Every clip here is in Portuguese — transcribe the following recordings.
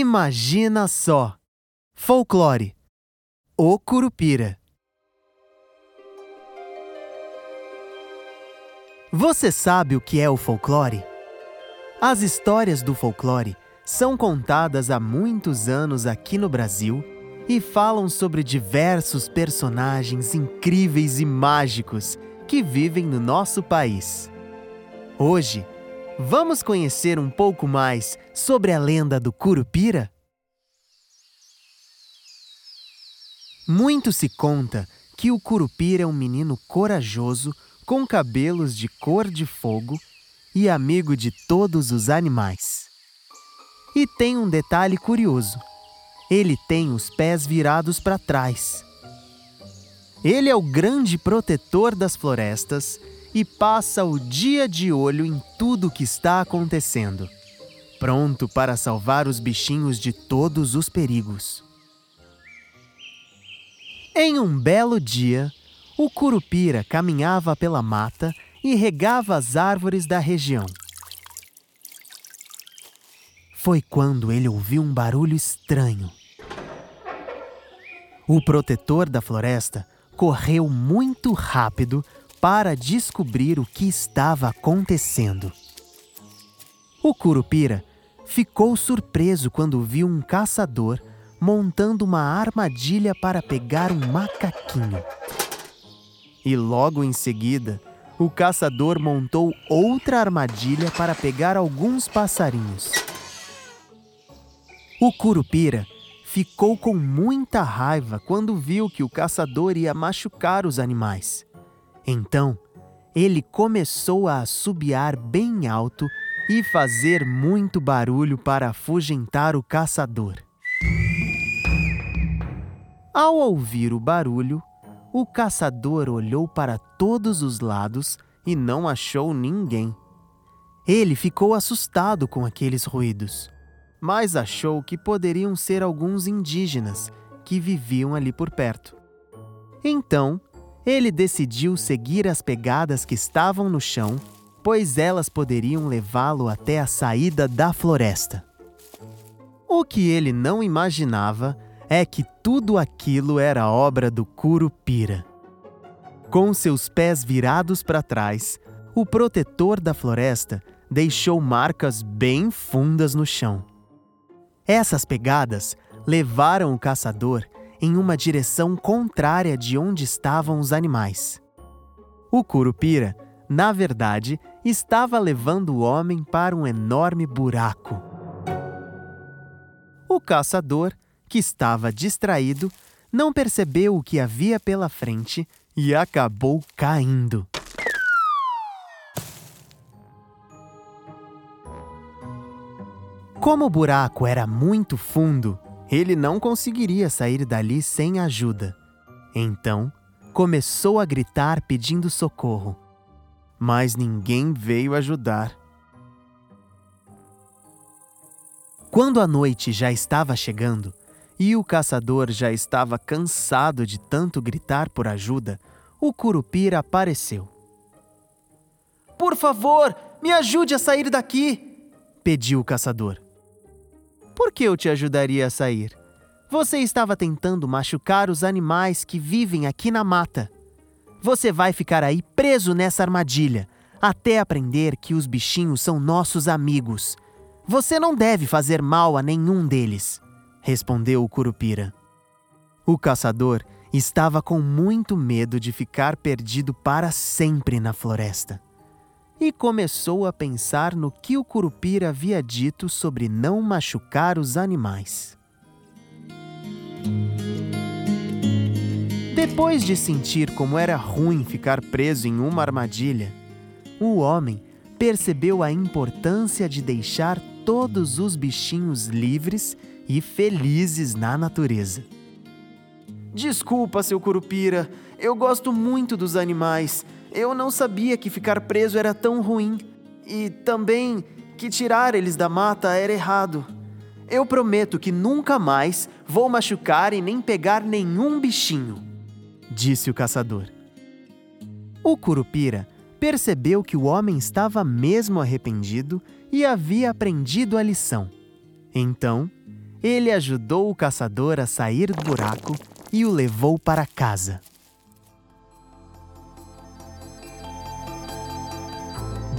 Imagina só! Folclore. O Curupira. Você sabe o que é o folclore? As histórias do folclore são contadas há muitos anos aqui no Brasil e falam sobre diversos personagens incríveis e mágicos que vivem no nosso país. Hoje, vamos conhecer um pouco mais sobre a lenda do Curupira? Muito se conta que o Curupira é um menino corajoso com cabelos de cor de fogo e amigo de todos os animais. E tem um detalhe curioso: ele tem os pés virados para trás. Ele é o grande protetor das florestas e passa o dia de olho em tudo o que está acontecendo, pronto para salvar os bichinhos de todos os perigos. Em um belo dia, o curupira caminhava pela mata e regava as árvores da região. Foi quando ele ouviu um barulho estranho. O protetor da floresta correu muito rápido para descobrir o que estava acontecendo. O curupira ficou surpreso quando viu um caçador montando uma armadilha para pegar um macaquinho. E logo em seguida, o caçador montou outra armadilha para pegar alguns passarinhos. O curupira ficou com muita raiva quando viu que o caçador ia machucar os animais. Então, ele começou a assobiar bem alto e fazer muito barulho para afugentar o caçador. Ao ouvir o barulho, o caçador olhou para todos os lados e não achou ninguém. Ele ficou assustado com aqueles ruídos, mas achou que poderiam ser alguns indígenas que viviam ali por perto. Então, ele decidiu seguir as pegadas que estavam no chão, pois elas poderiam levá-lo até a saída da floresta. O que ele não imaginava é que tudo aquilo era obra do Curupira. Com seus pés virados para trás, o protetor da floresta deixou marcas bem fundas no chão. Essas pegadas levaram o caçador em uma direção contrária de onde estavam os animais. O Curupira, na verdade, estava levando o homem para um enorme buraco. O caçador que estava distraído, não percebeu o que havia pela frente e acabou caindo. Como o buraco era muito fundo, ele não conseguiria sair dali sem ajuda. Então, começou a gritar pedindo socorro. Mas ninguém veio ajudar. Quando a noite já estava chegando, e o caçador já estava cansado de tanto gritar por ajuda, o curupira apareceu. Por favor, me ajude a sair daqui! pediu o caçador. Por que eu te ajudaria a sair? Você estava tentando machucar os animais que vivem aqui na mata. Você vai ficar aí preso nessa armadilha até aprender que os bichinhos são nossos amigos. Você não deve fazer mal a nenhum deles respondeu o curupira. O caçador estava com muito medo de ficar perdido para sempre na floresta. E começou a pensar no que o curupira havia dito sobre não machucar os animais. Depois de sentir como era ruim ficar preso em uma armadilha, o homem percebeu a importância de deixar todos os bichinhos livres e felizes na natureza. Desculpa, seu curupira, eu gosto muito dos animais. Eu não sabia que ficar preso era tão ruim. E também que tirar eles da mata era errado. Eu prometo que nunca mais vou machucar e nem pegar nenhum bichinho, disse o caçador. O curupira percebeu que o homem estava mesmo arrependido e havia aprendido a lição. Então, ele ajudou o caçador a sair do buraco e o levou para casa.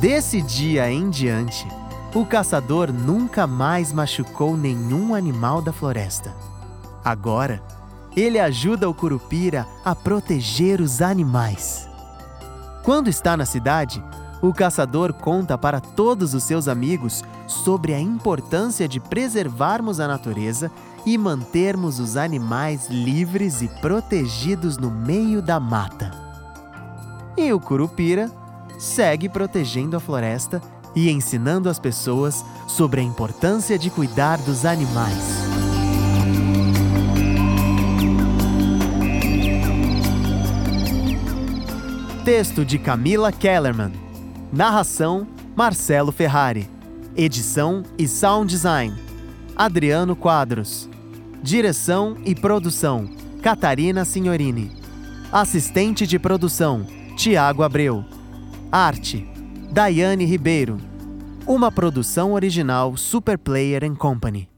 Desse dia em diante, o caçador nunca mais machucou nenhum animal da floresta. Agora, ele ajuda o curupira a proteger os animais. Quando está na cidade, o caçador conta para todos os seus amigos sobre a importância de preservarmos a natureza e mantermos os animais livres e protegidos no meio da mata. E o Curupira segue protegendo a floresta e ensinando as pessoas sobre a importância de cuidar dos animais. Texto de Camila Kellerman. Narração: Marcelo Ferrari. Edição e sound design: Adriano Quadros. Direção e produção: Catarina Signorini. Assistente de produção: Tiago Abreu. Arte: Daiane Ribeiro. Uma produção original Super Player Company.